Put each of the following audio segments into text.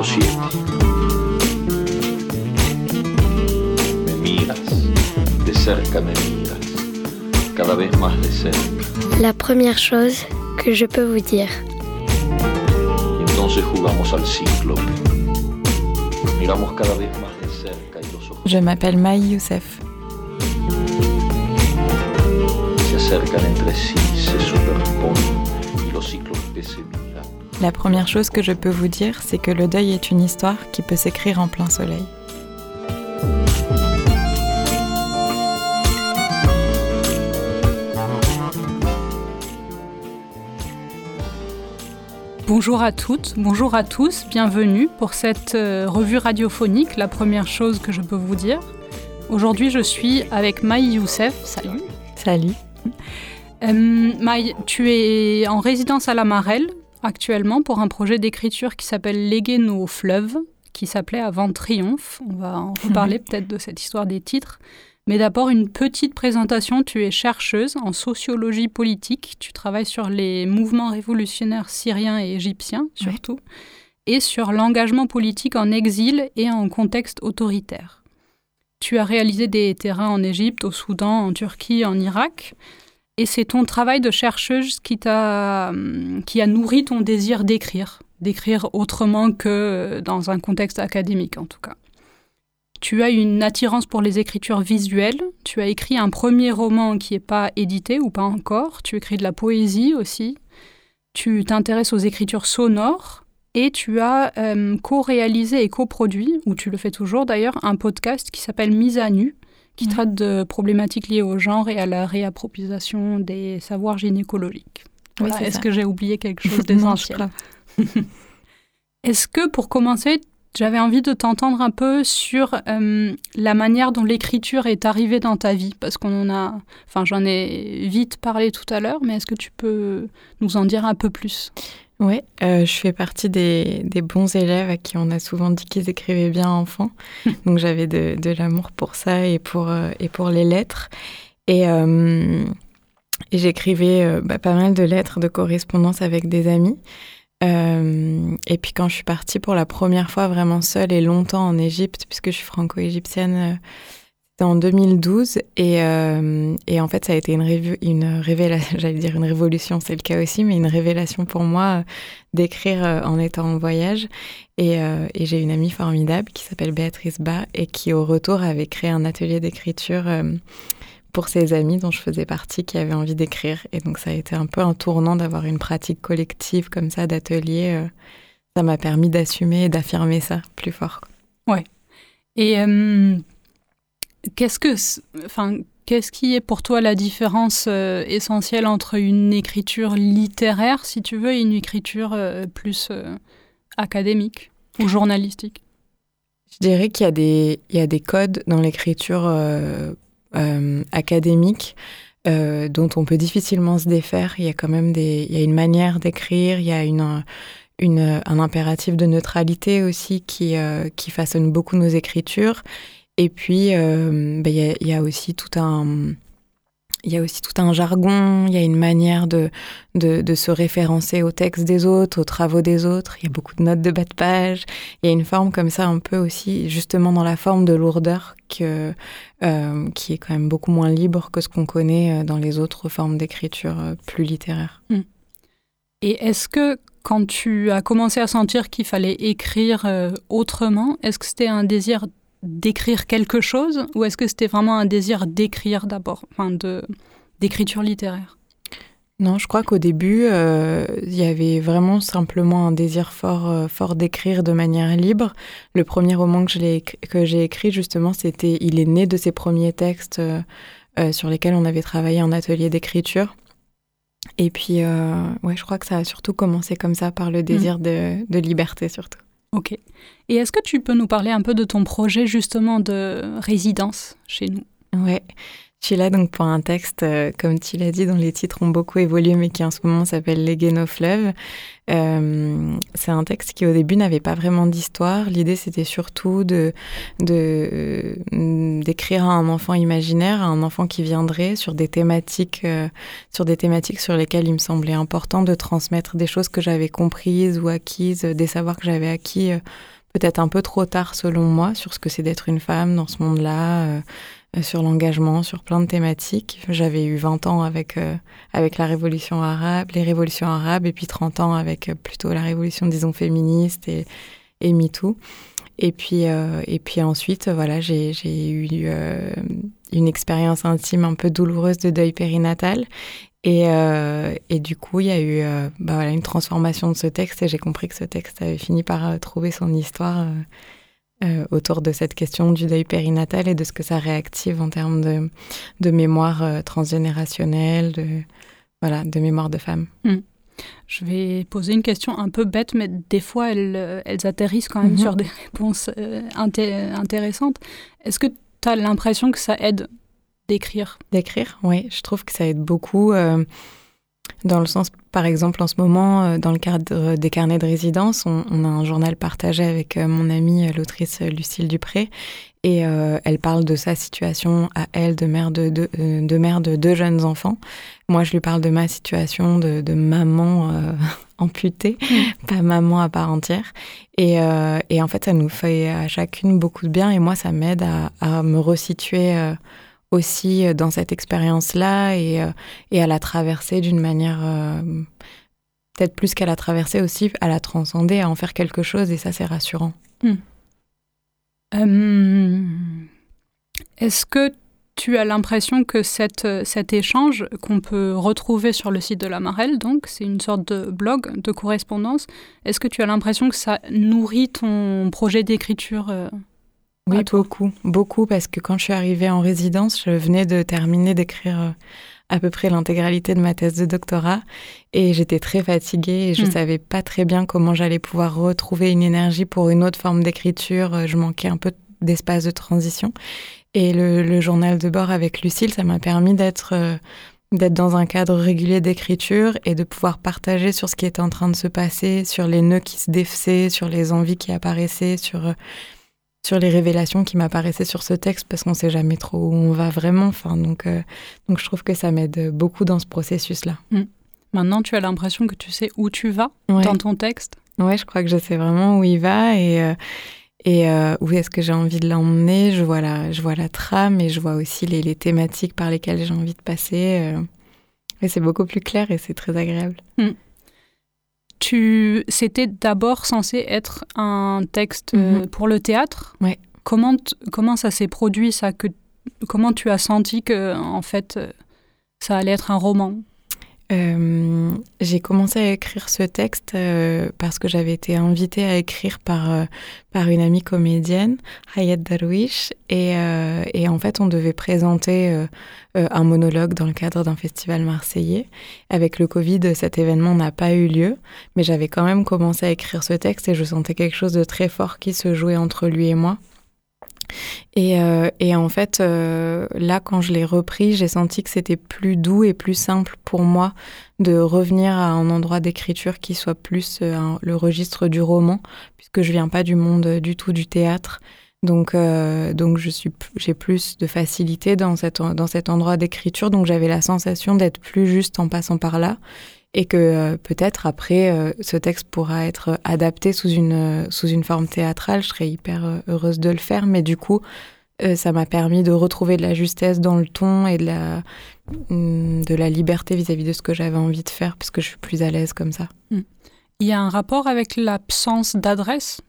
capítulo 7. Me miras, de cerca me miras, cada vez más de cerca. La première chose que je peux vous dire. Y entonces jugamos al cíclope. Miramos cada vez más de cerca y los ojos Je m'appelle Maï Youssef. se acercan entre sí, se superponen La première chose que je peux vous dire, c'est que le deuil est une histoire qui peut s'écrire en plein soleil. Bonjour à toutes, bonjour à tous, bienvenue pour cette euh, revue radiophonique, la première chose que je peux vous dire. Aujourd'hui, je suis avec Maï Youssef. Salut. Salut. Euh, Maï, tu es en résidence à la Marelle actuellement pour un projet d'écriture qui s'appelle Léguer nos fleuves, qui s'appelait Avant Triomphe. On va en reparler peut-être de cette histoire des titres. Mais d'abord, une petite présentation. Tu es chercheuse en sociologie politique. Tu travailles sur les mouvements révolutionnaires syriens et égyptiens, surtout, et sur l'engagement politique en exil et en contexte autoritaire. Tu as réalisé des terrains en Égypte, au Soudan, en Turquie, en Irak. Et c'est ton travail de chercheuse qui, t'a, hum, qui a nourri ton désir d'écrire, d'écrire autrement que dans un contexte académique en tout cas. Tu as une attirance pour les écritures visuelles. Tu as écrit un premier roman qui n'est pas édité ou pas encore. Tu écris de la poésie aussi. Tu t'intéresses aux écritures sonores. Et tu as euh, co-réalisé et coproduit, ou tu le fais toujours d'ailleurs, un podcast qui s'appelle Mise à nu, qui traite de problématiques liées au genre et à la réappropriation des savoirs gynécologiques. Voilà. Est-ce que j'ai oublié quelque chose d'essentiel. Est-ce que pour commencer, j'avais envie de t'entendre un peu sur euh, la manière dont l'écriture est arrivée dans ta vie? Parce qu'on en a. Enfin, j'en ai vite parlé tout à l'heure, mais est-ce que tu peux nous en dire un peu plus? Oui, je fais partie des, des bons élèves à qui on a souvent dit qu'ils écrivaient bien enfant. Donc j'avais de, de l'amour pour ça et pour, euh, et pour les lettres. Et, euh, et j'écrivais euh, bah, pas mal de lettres de correspondance avec des amis. Euh, et puis quand je suis partie pour la première fois vraiment seule et longtemps en Égypte, puisque je suis franco-égyptienne, euh, c'était en 2012. Et, euh, et en fait, ça a été une, révélation, j'allais dire une révolution, c'est le cas aussi, mais une révélation pour moi euh, d'écrire euh, en étant en voyage. Et, et j'ai une amie formidable qui s'appelle Béatrice Bas et qui, au retour, avait créé un atelier d'écriture pour ses amis dont je faisais partie qui avaient envie d'écrire. Et donc, ça a été un peu un tournant d'avoir une pratique collective comme ça d'atelier. ça m'a permis d'assumer et d'affirmer ça plus fort. Et euh, qu'est-ce que, enfin, qu'est-ce qui est pour toi la différence euh, essentielle entre une écriture littéraire, si tu veux, et une écriture euh, plus euh, académique ou journalistique? Je dirais qu'il y a des, codes dans l'écriture académique dont on peut difficilement se défaire. Il y a quand même des, il y a une manière d'écrire, il y a un impératif de neutralité aussi qui façonne beaucoup nos écritures. Et puis, euh, ben, il, y a, aussi tout un... Il y a aussi tout un jargon, il y a une manière de, de, se référencer aux textes des autres, aux travaux des autres. Il y a beaucoup de notes de bas de page. Il y a une forme comme ça, un peu aussi, justement dans la forme de lourdeur, que, euh, qui est quand même beaucoup moins libre que ce qu'on connaît euh, dans les autres formes d'écriture plus littéraires. Et est-ce que quand tu as commencé à sentir qu'il fallait écrire autrement, est-ce que c'était un désir d'écrire quelque chose ou est-ce que c'était vraiment un désir d'écrire d'abord, enfin de d'écriture littéraire? Non, je crois qu'au début, euh, il y avait vraiment simplement un désir fort, euh, fort d'écrire de manière libre. Le premier roman que écrit- j'ai écrit, justement, c'était, il est né de ces premiers textes euh, sur lesquels on avait travaillé en atelier d'écriture. Et puis, euh, ouais, je crois que ça a surtout commencé comme ça, par le désir de, de liberté surtout. Ok. Et est-ce que tu peux nous parler un peu de ton projet justement de résidence chez nous? Ouais. Je suis là donc pour un texte, euh, comme tu l'as dit, dont les titres ont beaucoup évolué, mais qui en ce moment s'appelle Léguer nos fleuves. Euh, c'est un texte qui au début n'avait pas vraiment d'histoire. L'idée c'était surtout de, de, d'écrire à un enfant imaginaire, à un enfant qui viendrait sur des thématiques, sur des thématiques sur lesquelles il me semblait important de transmettre des choses que j'avais comprises ou acquises, des savoirs que j'avais acquis peut-être un peu trop tard selon moi sur ce que c'est d'être une femme dans ce monde-là euh, sur l'engagement, sur plein de thématiques. J'avais eu 20 ans avec, euh, avec la révolution arabe, les révolutions arabes, et puis 30 ans avec euh, plutôt la révolution, disons, féministe et, et MeToo. Et puis, et puis ensuite, voilà, j'ai eu une expérience intime un peu douloureuse de deuil périnatal. Et, et du coup, il y a eu bah voilà, une transformation de ce texte et j'ai compris que ce texte avait fini par trouver son histoire euh, autour de cette question du deuil périnatal et de ce que ça réactive en termes de, de mémoire euh, transgénérationnelle, de, voilà, de mémoire de femme. Hmm. Je vais poser une question un peu bête, mais des fois, elles, euh, elles atterrissent quand même mhm. sur des réponses intéressantes. Est-ce que tu as l'impression que ça aide d'écrire? D'écrire, oui. Je trouve que ça aide beaucoup. Dans le sens, par exemple, en ce moment, euh, dans le cadre des carnets de résidence, on, a un journal partagé avec euh, mon amie, euh, l'autrice Lucille Dupré, et elle parle de sa situation à elle de mère de, de, mère de deux jeunes enfants. Moi, je lui parle de ma situation de, de maman amputée, mm. pas maman à part entière. Et, et, en fait, ça nous fait à chacune beaucoup de bien, et moi, ça m'aide à, à, me resituer aussi euh, dans cette expérience-là et, euh, et à la traverser d'une manière euh, peut-être plus qu'à la traverser aussi, à la transcender, à en faire quelque chose et ça c'est rassurant. Hmm. Est-ce que tu as l'impression que cette, cet échange qu'on peut retrouver sur le site de la Marelle, donc c'est une sorte de blog, de correspondance, est-ce que tu as l'impression que ça nourrit ton projet d'écriture oui, beaucoup, beaucoup, parce que quand je suis arrivée en résidence, je venais de terminer d'écrire euh, à peu près l'intégralité de ma thèse de doctorat et j'étais très fatiguée et je ne hmm. savais pas très bien comment j'allais pouvoir retrouver une énergie pour une autre forme d'écriture. Euh, je manquais un peu d'espace de transition. Et le, journal de bord avec Lucille, ça m'a permis d'être euh, d'être dans un cadre régulier d'écriture et de pouvoir partager sur ce qui était en train de se passer, sur les nœuds qui se défaisaient, sur les envies qui apparaissaient, sur sur les révélations qui m'apparaissaient sur ce texte parce qu'on ne sait jamais trop où on va vraiment. Enfin, donc, euh, donc je trouve que ça m'aide beaucoup dans ce processus-là. Mm. Maintenant, tu as l'impression que tu sais où tu vas dans ton texte? Ouais, je crois que je sais vraiment où il va et, euh, et euh, où est-ce que j'ai envie de l'emmener. Je, vois la, je vois la trame et je vois aussi les, les thématiques par lesquelles j'ai envie de passer. et c'est beaucoup plus clair et c'est très agréable. Mm tu, c'était d'abord censé être un texte euh, mhm. pour le théâtre? Ouais. Comment, comment ça s'est produit ça que, Comment tu as senti que en fait euh, ça allait être un roman? Euh, j'ai commencé à écrire ce texte euh, parce que j'avais été invitée à écrire par, euh, par une amie comédienne, Hayat Darwish, et, et, en fait on devait présenter un monologue dans le cadre d'un festival marseillais. Avec le Covid, cet événement n'a pas eu lieu, mais j'avais quand même commencé à écrire ce texte et je sentais quelque chose de très fort qui se jouait entre lui et moi. Et, euh, et, en fait, euh, là, quand je l'ai repris, j'ai senti que c'était plus doux et plus simple pour moi de revenir à un endroit d'écriture qui soit plus euh, le registre du roman, puisque je viens pas du monde du tout du théâtre. Donc, donc je suis, j'ai plus de facilité dans, cette, dans cet endroit d'écriture. Donc, j'avais la sensation d'être plus juste en passant par là et que euh, peut-être après euh, ce texte pourra être adapté sous une euh, sous une forme théâtrale. Je serais hyper heureuse de le faire, mais du coup, ça m'a permis de retrouver de la justesse dans le ton et de la mm, de la liberté vis-à-vis de ce que j'avais envie de faire, parce que je suis plus à l'aise comme ça. Mm. Il y a un rapport avec l'absence d'adresse?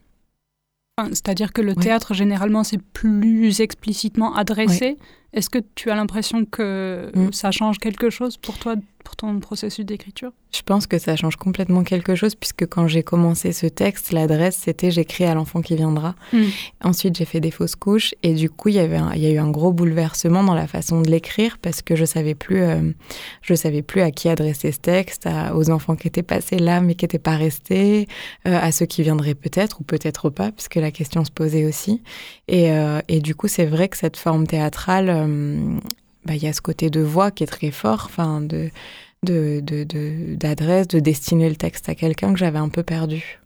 C'est-à-dire que le théâtre, généralement, c'est plus explicitement adressé. Est-ce que tu as l'impression que mm. ça change quelque chose pour toi, pour ton processus d'écriture Je pense que ça change complètement quelque chose puisque quand j'ai commencé ce texte, l'adresse c'était j'écris à l'enfant qui viendra. Mm. Ensuite, j'ai fait des fausses couches et du coup, il y avait il y a eu un gros bouleversement dans la façon de l'écrire parce que je savais plus euh, je savais plus à qui adresser ce texte, aux enfants qui étaient passés là mais qui n'étaient pas restés, euh, à ceux qui viendraient peut-être ou peut-être pas puisque la question se posait aussi. Et, euh, et du coup, c'est vrai que cette forme théâtrale bah, il y a ce côté de voix qui est très fort, enfin de d'adresse, de, de, destiner le texte à quelqu'un que j'avais un peu perdu.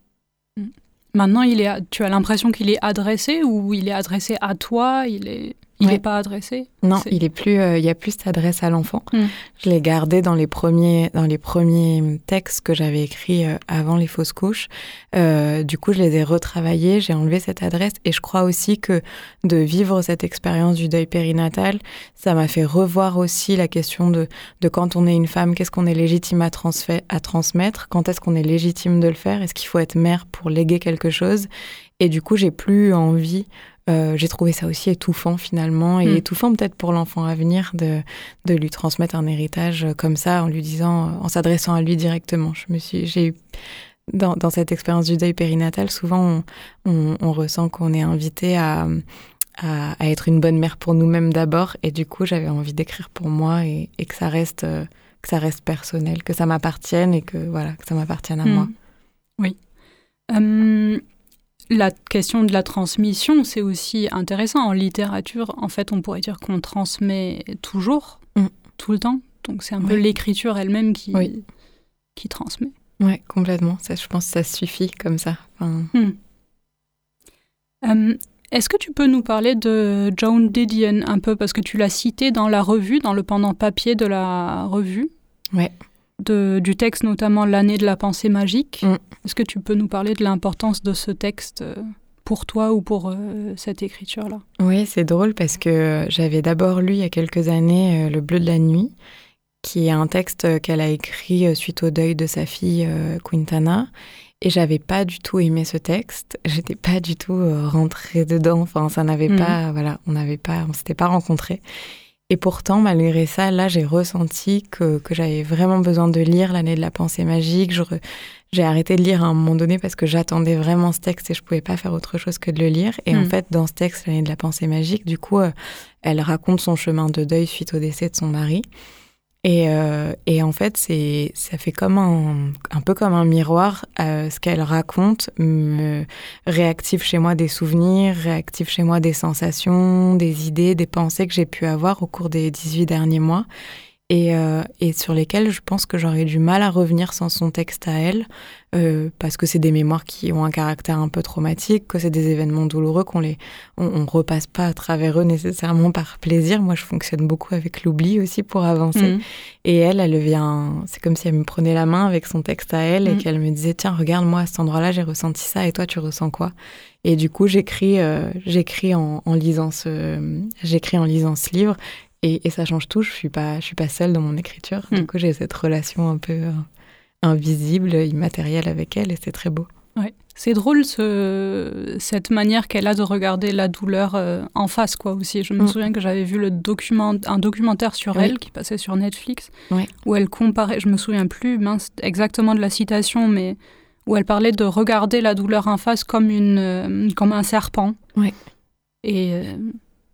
Mm. Maintenant, il est, tu as l'impression qu'il est adressé ou il est adressé à toi Il est Il n'est pas adressé? Non, il est plus. Euh, il y a plus cette adresse à l'enfant. Hmm. Je l'ai gardé dans les premiers dans les premiers textes que j'avais écrits euh, avant les fausses couches. Euh, du coup, je les ai retravaillés. J'ai enlevé cette adresse et je crois aussi que de vivre cette expérience du deuil périnatal, ça m'a fait revoir aussi la question de de quand on est une femme, qu'est-ce qu'on est légitime à, à transmettre, quand est-ce qu'on est légitime de le faire, est-ce qu'il faut être mère pour léguer quelque chose? Et du coup, j'ai plus envie euh, j'ai trouvé ça aussi étouffant finalement et hmm. étouffant peut-être pour l'enfant à venir de, de lui transmettre un héritage comme ça en lui disant, en s'adressant à lui directement. Je me suis, j'ai eu dans, dans cette expérience du deuil périnatal, souvent on, on, ressent qu'on est invité à, à, à, être une bonne mère pour nous-mêmes d'abord et du coup j'avais envie d'écrire pour moi et, et, que ça reste que ça reste personnel, que ça m'appartienne et que voilà que ça m'appartienne à hmm. moi. Oui. Hum, la question de la transmission, c'est aussi intéressant. En littérature, en fait, on pourrait dire qu'on transmet toujours, mm. tout le temps. Donc c'est un peu l'écriture elle-même qui, qui transmet. Oui, complètement. Ça, je pense que ça suffit comme ça. Hmm. Euh, est-ce que tu peux nous parler de Joan Didion un peu? Parce que tu l'as cité dans la revue, dans le pendant papier de la revue. Ouais du texte, notamment L'année de la pensée magique. Mm. Est-ce que tu peux nous parler de l'importance de ce texte euh, pour toi ou pour euh, cette écriture-là? Oui, c'est drôle parce que j'avais d'abord lu il y a quelques années euh, Le bleu de la nuit, qui est un texte qu'elle a écrit suite au deuil de sa fille Quintana. Et j'avais pas du tout aimé ce texte. J'étais pas du tout rentrée dedans. Enfin, ça n'avait mm. pas, voilà, on n'avait pas, on s'était pas rencontrés. Et pourtant, malgré ça, là, j'ai ressenti que, que j'avais vraiment besoin de lire l'année de la pensée magique. J'ai arrêté de lire à un moment donné parce que j'attendais vraiment ce texte et je pouvais pas faire autre chose que de le lire. Et en hmm. fait, dans ce texte, l'année de la pensée magique, du coup, euh, elle raconte son chemin de deuil suite au décès de son mari. Et, euh, et, en fait, c'est, ça fait comme un, un peu comme un miroir. Euh, ce qu'elle raconte me réactive chez moi des souvenirs, réactive chez moi des sensations, des idées, des pensées que j'ai pu avoir au cours des 18 derniers mois et, euh, et, sur lesquels je pense que j'aurais du mal à revenir sans son texte à elle, euh, parce que c'est des mémoires qui ont un caractère un peu traumatique, que c'est des événements douloureux qu'on les, on, on, repasse pas à travers eux nécessairement par plaisir. Moi, je fonctionne beaucoup avec l'oubli aussi pour avancer. Mmh. Et elle, elle vient, c'est comme si elle me prenait la main avec son texte à elle et mmh. qu'elle me disait tiens, regarde moi à cet endroit-là, j'ai ressenti ça et toi, tu ressens quoi? Et du coup, j'écris, euh, j'écris en, en lisant ce, j'écris en lisant ce livre et, ça change tout. Je suis pas, je suis pas seule dans mon écriture. Du hmm. coup, j'ai cette relation un peu euh, invisible, immatérielle avec elle, et c'est très beau. Ouais. C'est drôle ce, cette manière qu'elle a de regarder la douleur euh, en face, quoi, aussi. Je me hmm. souviens que j'avais vu le document, un documentaire sur elle qui passait sur Netflix, où elle comparait, je me souviens plus mince, exactement de la citation, mais où elle parlait de regarder la douleur en face comme, une, euh, comme un serpent. Et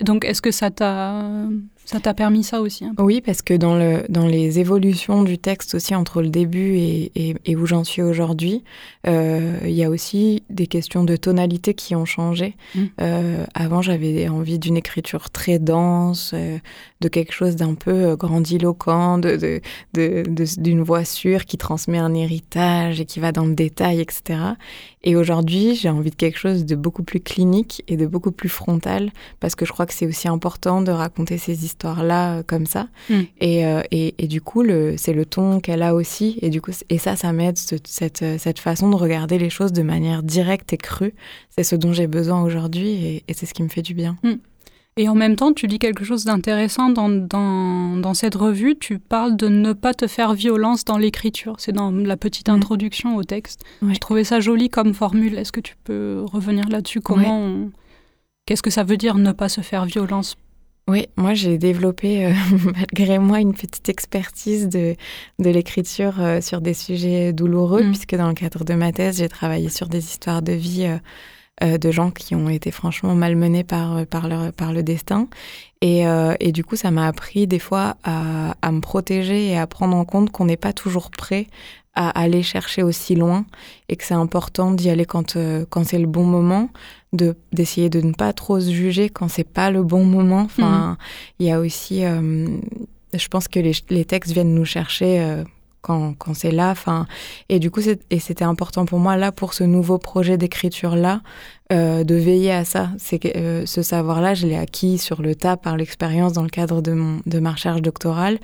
donc, est-ce que ça t'a ça t'a permis ça aussi Oui, parce que dans, le, dans les évolutions du texte aussi entre le début et, et, où j'en suis aujourd'hui, euh, il y a aussi des questions de tonalité qui ont changé. Mmh. Euh, avant, j'avais envie d'une écriture très dense, euh, de quelque chose d'un peu grandiloquent, de, de, d'une de, voix sûre qui transmet un héritage et qui va dans le détail, etc. Et aujourd'hui, j'ai envie de quelque chose de beaucoup plus clinique et de beaucoup plus frontal, parce que je crois que c'est aussi important de raconter ces histoires-là euh, comme ça. Mm. Et, euh, et, et, du coup, c'est le ton qu'elle a aussi. Et du coup, et ça, ça m'aide, cette, cette façon de regarder les choses de manière directe et crue. C'est ce dont j'ai besoin aujourd'hui et, et c'est ce qui me fait du bien. Mm. Et en même temps, tu dis quelque chose d'intéressant dans, dans, dans, cette revue. Tu parles de ne pas te faire violence dans l'écriture. C'est dans la petite mm. introduction au texte. Je trouvais ça joli comme formule. Est-ce que tu peux revenir là-dessus? Comment Qu'est-ce que ça veut dire ne pas se faire violence? Oui, moi j'ai développé euh, malgré moi une petite expertise de, de l'écriture euh, sur des sujets douloureux, mm. puisque dans le cadre de ma thèse, j'ai travaillé sur des histoires de vie euh, de gens qui ont été franchement malmenés par, par, leur, par le destin. Et, et du coup, ça m'a appris des fois à, à, me protéger et à prendre en compte qu'on n'est pas toujours prêt à aller chercher aussi loin et que c'est important d'y aller quand, quand c'est le bon moment de d'essayer de ne pas trop se juger quand c'est pas le bon moment. Enfin, mm. il y a aussi, euh, je pense que les, les, textes viennent nous chercher euh, quand, quand c'est là. Enfin, et du coup, c'était important pour moi là pour ce nouveau projet d'écriture là euh, de veiller à ça. C'est euh, ce savoir-là, je l'ai acquis sur le tas par l'expérience dans le cadre de mon de ma recherche doctorale.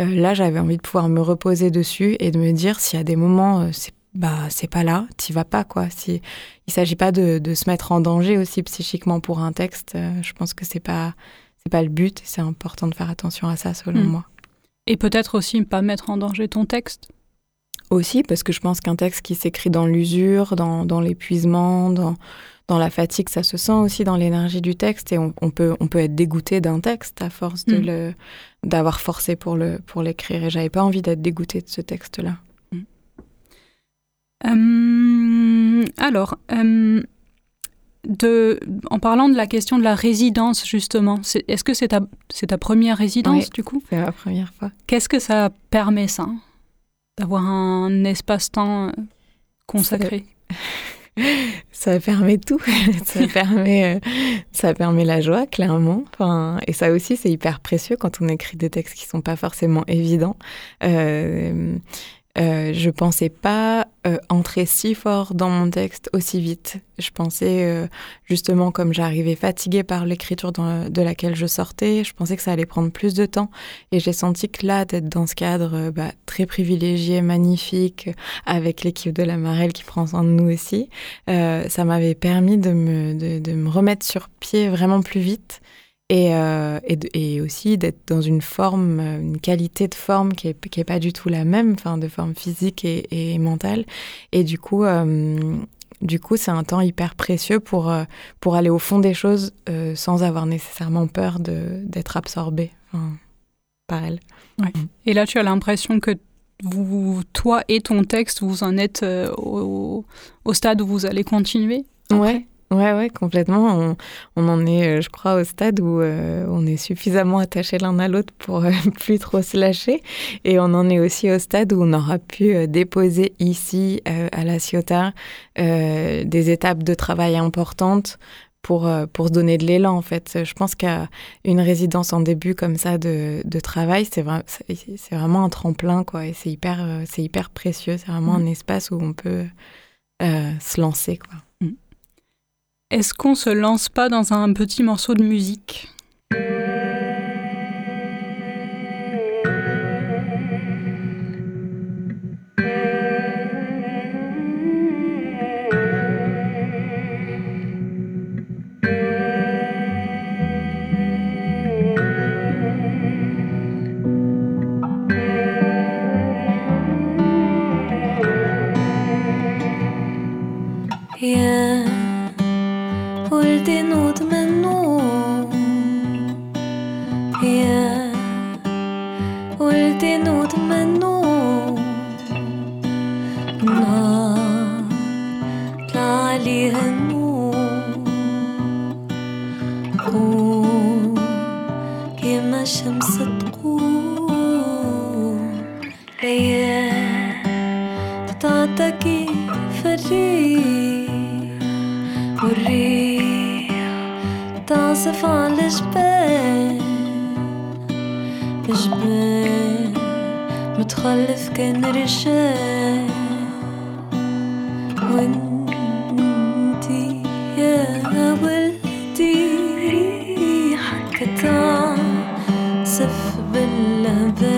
Euh, là, j'avais envie de pouvoir me reposer dessus et de me dire s'il y a des moments, c'est bah c'est pas là, t'y vas pas quoi. Si il s'agit pas de, de, se mettre en danger aussi psychiquement pour un texte, je pense que c'est pas c'est pas le but. C'est important de faire attention à ça selon hmm. moi. Et peut-être aussi pas mettre en danger ton texte. Aussi, parce que je pense qu'un texte qui s'écrit dans l'usure, dans, dans l'épuisement, dans, dans la fatigue, ça se sent aussi dans l'énergie du texte et on, peut, on peut être dégoûté d'un texte à force de mm. le, d'avoir forcé pour, le, pour l'écrire. Et j'avais pas envie d'être dégoûtée de ce texte-là. Mm. Euh, alors, euh, de, en parlant de la question de la résidence, justement, est-ce que c'est ta, première résidence, du coup? C'est ma première fois. Qu'est-ce que ça permet, ça D'avoir un espace-temps euh, consacré? Ça permet tout. ça permet, euh, ça permet la joie, clairement. Enfin, et ça aussi, c'est hyper précieux quand on écrit des textes qui sont pas forcément évidents. Euh, euh, je pensais pas euh, entrer si fort dans mon texte aussi vite. Je pensais euh, justement comme j'arrivais fatiguée par l'écriture de laquelle je sortais, je pensais que ça allait prendre plus de temps. Et j'ai senti que là, d'être dans ce cadre bah, très privilégié, magnifique, avec l'équipe de la Marelle qui prend soin de nous aussi, ça m'avait permis de me, de, de me remettre sur pied vraiment plus vite. Et, euh, et, et, aussi d'être dans une forme, une qualité de forme qui est, qui est pas du tout la même, enfin de forme physique et, et mentale. Et du coup, euh, du coup, c'est un temps hyper précieux pour euh, pour aller au fond des choses euh, sans avoir nécessairement peur d'être absorbé enfin, par elle. Ouais. Mm. Et là, tu as l'impression que vous, toi et ton texte, vous en êtes euh, au, au, stade où vous allez continuer. Après? Ouais. Ouais, ouais, complètement. On, on, en est, euh, je crois, au stade où euh, on est suffisamment attachés l'un à l'autre pour euh, plus trop se lâcher. Et on en est aussi au stade où on aura pu euh, déposer ici, euh, à la Ciotat, des étapes de travail importantes pour, pour se donner de l'élan, en fait. Je pense qu'une résidence en début comme ça de, de travail, c'est vra vraiment un tremplin, quoi. Et c'est hyper, c'est hyper précieux. C'est vraiment mmh. un espace où on peut se lancer, quoi. Est-ce qu'on se lance pas dans un petit morceau de musique? بالله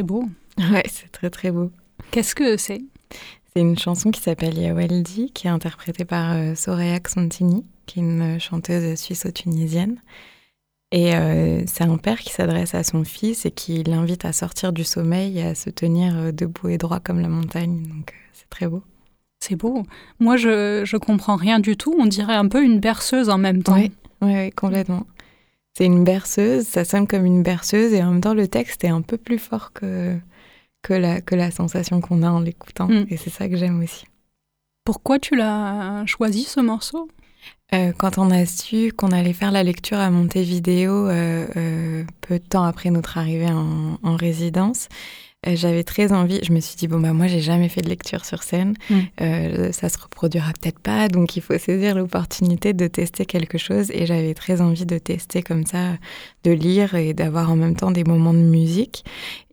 C'est beau. Ouais, c'est très très beau. Qu'est-ce que c'est? C'est une chanson qui s'appelle Yawaldi, qui est interprétée par euh, Soraya Xantini, qui est une chanteuse suisse-tunisienne. Et euh, c'est un père qui s'adresse à son fils et qui l'invite à sortir du sommeil et à se tenir euh, debout et droit comme la montagne. Donc c'est très beau. C'est beau. Moi, je, je comprends rien du tout. On dirait un peu une berceuse en même temps. Oui, oui, complètement. C'est une berceuse, ça sonne comme une berceuse et en même temps le texte est un peu plus fort que, que, la, que la sensation qu'on a en l'écoutant. Mm. Et c'est ça que j'aime aussi. Pourquoi tu l'as choisi ce morceau? Euh, quand on a su qu'on allait faire la lecture à Montevideo euh, euh, peu de temps après notre arrivée en, en résidence, euh, j'avais très envie. Je me suis dit bon bah moi j'ai jamais fait de lecture sur scène, Mm. Euh, ça se reproduira peut-être pas, donc il faut saisir l'opportunité de tester quelque chose. Et j'avais très envie de tester comme ça, de lire et d'avoir en même temps des moments de musique.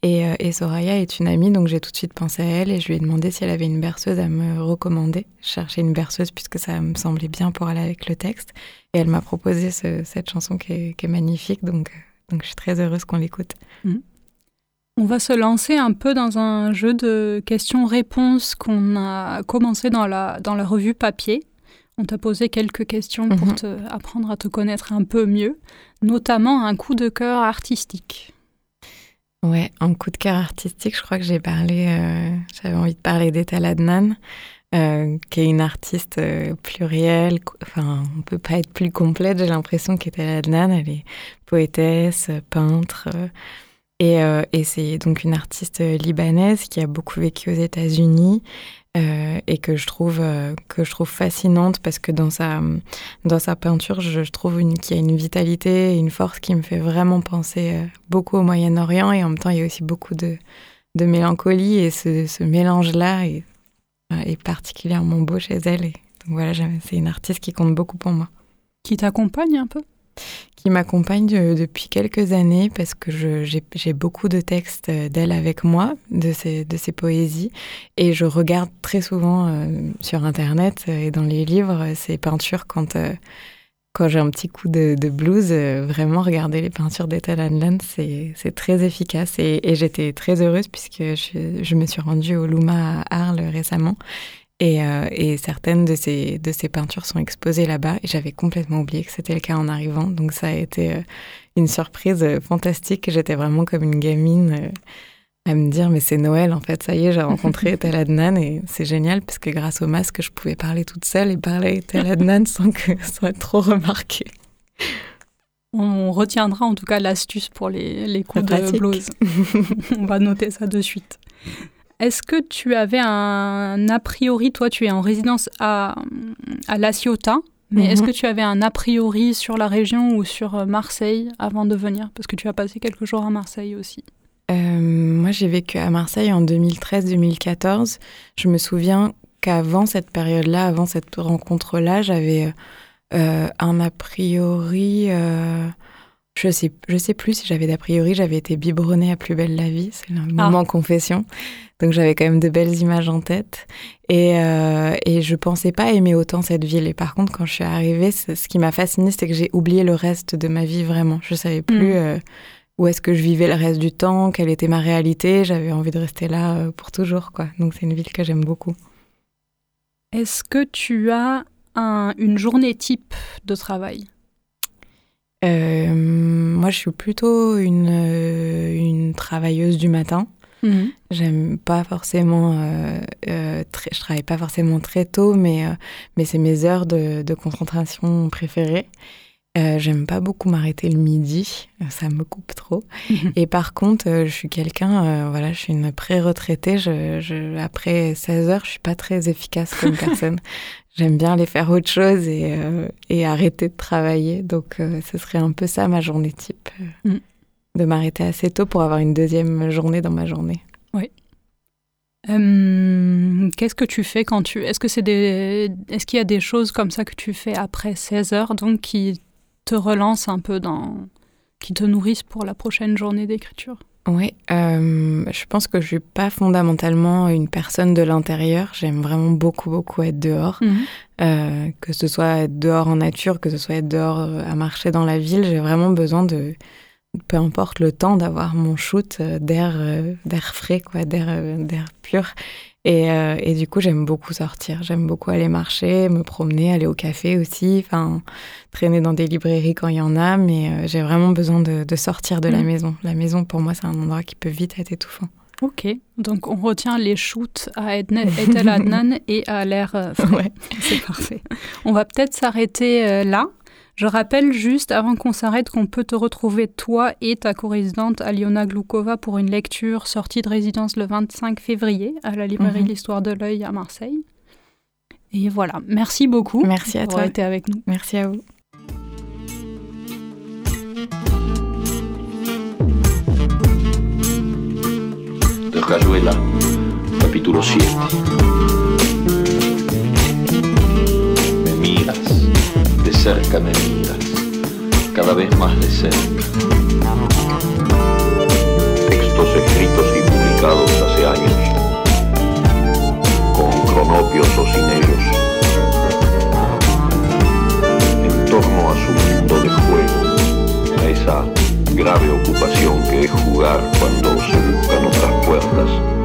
Et, euh, et Soraya est une amie, donc j'ai tout de suite pensé à elle et je lui ai demandé si elle avait une berceuse à me recommander. Je cherchais une berceuse puisque ça me semblait bien pour aller avec le texte. Et elle m'a proposé ce- cette chanson qui est, qui est magnifique, donc, euh, donc je suis très heureuse qu'on l'écoute. On va se lancer un peu dans un jeu de questions-réponses qu'on a commencé dans la, dans la revue papier. On t'a posé quelques questions pour Mhm. te, apprendre à te connaître un peu mieux, notamment un coup de cœur artistique. Ouais, en coup de cœur artistique, je crois que j'ai parlé, euh, j'avais envie de parler d'Etal Adnan, euh, qui est une artiste euh, plurielle. Enfin, on peut pas être plus complète. J'ai l'impression qu'Etal Adnan, elle est poétesse, peintre, et, euh, et c'est donc une artiste libanaise qui a beaucoup vécu aux États-Unis. euh, et que je trouve euh, que je trouve fascinante parce que dans sa dans sa peinture je, trouve qu'il y a une vitalité et une force qui me fait vraiment penser euh, beaucoup au Moyen-Orient et en même temps il y a aussi beaucoup de, de mélancolie et ce, ce mélange-là est, euh, particulièrement beau chez elle. Donc voilà, c'est une artiste qui compte beaucoup pour moi, Qui t'accompagne un peu? Qui m'accompagne de- depuis quelques années parce que j'ai beaucoup de textes euh, d'elle avec moi, de ses, de ses poésies, et je regarde très souvent euh, sur Internet euh, et dans les livres euh, ses peintures quand... euh, quand j'ai un petit coup de, de blues, euh, vraiment regarder les peintures d'Ethel Hanlon, c'est très efficace. Et, et j'étais très heureuse puisque je, je me suis rendue au Luma à Arles récemment. Et, euh, et certaines de ces, de ces peintures sont exposées là-bas. Et j'avais complètement oublié que c'était le cas en arrivant. Donc ça a été euh, une surprise euh, fantastique. J'étais vraiment comme une gamine à me dire, mais c'est Noël en fait. Ça y est, j'ai rencontré Ethel Adnan. Et c'est génial parce que grâce au masque, je pouvais parler toute seule et parler à Ethel Adnan sans, que, être trop remarquée. On retiendra en tout cas l'astuce pour les, les coups de blues. On va noter ça de suite. Est-ce que tu avais un a priori, toi tu es en résidence à, à La Ciotat, mais Mhm. est-ce que tu avais un a priori sur la région ou sur euh, Marseille avant de venir? Parce que tu as passé quelques jours à Marseille aussi. Euh, moi, j'ai vécu à Marseille en 2013-2014. Je me souviens qu'avant cette période-là, avant cette rencontre-là, j'avais euh, un a priori. euh, je sais, je sais plus si j'avais d'a priori. J'avais été biberonnée à Plus belle la vie. C'est le moment confession. Donc j'avais quand même de belles images en tête. Et, euh, et je pensais pas aimer autant cette ville. Et par contre, quand je suis arrivée, ce qui m'a fascinée, c'est que j'ai oublié le reste de ma vie vraiment. Je savais plus. Mm. euh, où est-ce que je vivais le reste du temps, quelle était ma réalité. J'avais envie de rester là euh, pour toujours, quoi. Donc c'est une ville que j'aime beaucoup. Est-ce que tu as un- une journée type de travail? Euh, moi, je suis plutôt une, une travailleuse du matin. J'aime pas forcément, euh, euh, très, je travaille pas forcément très tôt, mais, euh, mais c'est mes heures de, de concentration préférées. J'aime pas beaucoup m'arrêter le midi, ça me coupe trop. Et par contre, je suis quelqu'un, voilà, je suis une pré-retraitée. Je, je, après 16 heures, je suis pas très efficace comme personne. J'aime bien aller faire autre chose et, et arrêter de travailler. Donc, ce serait un peu ça ma journée type. Mm. De m'arrêter assez tôt pour avoir une deuxième journée dans ma journée. Euh, Qu'est-ce que tu fais quand tu... Est-ce que c'est des... Est-ce qu'il y a des choses comme ça que tu fais après 16 heures, donc qui te relancent un peu dans... qui te nourrissent pour la prochaine journée d'écriture? Oui, euh, je pense que je suis pas fondamentalement une personne de l'intérieur. J'aime vraiment beaucoup, beaucoup être dehors. Euh, que ce soit être dehors en nature, que ce soit être dehors euh, à marcher dans la ville, j'ai vraiment besoin de, peu importe le temps d'avoir mon shoot d'air d'air frais, quoi, d'air d'air pur. Et, et, du coup, j'aime beaucoup sortir. J'aime beaucoup aller marcher, me promener, aller au café aussi, enfin, traîner dans des librairies quand il y en a. Mais j'ai vraiment besoin de, de sortir de la mm. maison. La maison, pour moi, c'est un endroit qui peut vite être étouffant. Ok, donc on retient les shoots à Etel Adnan et à l'air euh, Ouais. C'est parfait. On va peut-être s'arrêter euh, là. Je rappelle juste, avant qu'on s'arrête, qu'on peut te retrouver, toi et ta co-résidente Aliona Gloukova, pour une lecture sortie de résidence le 25 février à la librairie mhm. L'Histoire de l'œil à Marseille. Et voilà, merci beaucoup. Merci à toi. été avec nous. Merci à vous. Rayuela, capítulo 7. De cerca me miras, cada vez más de cerca. Textos escritos y publicados hace años, con cronopios o sin ellos, en torno a su mundo de juego, a esa grave ocupación que es jugar cuando se buscan otras puertas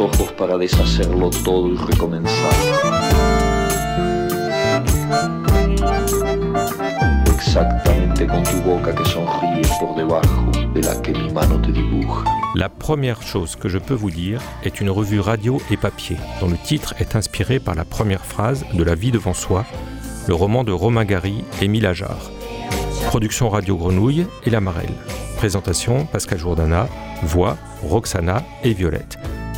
ojos para todo y. Exactamente con tu boca que por debajo de la que mi mano te. La première chose que je peux vous dire est une revue radio et papier, dont le titre est inspiré par la première phrase de La vie devant soi, le roman de Romain Gary et Émile Ajar. Production Radio Grenouille et La Marelle. Présentation Pascal Jourdana, voix Roxana et Violette.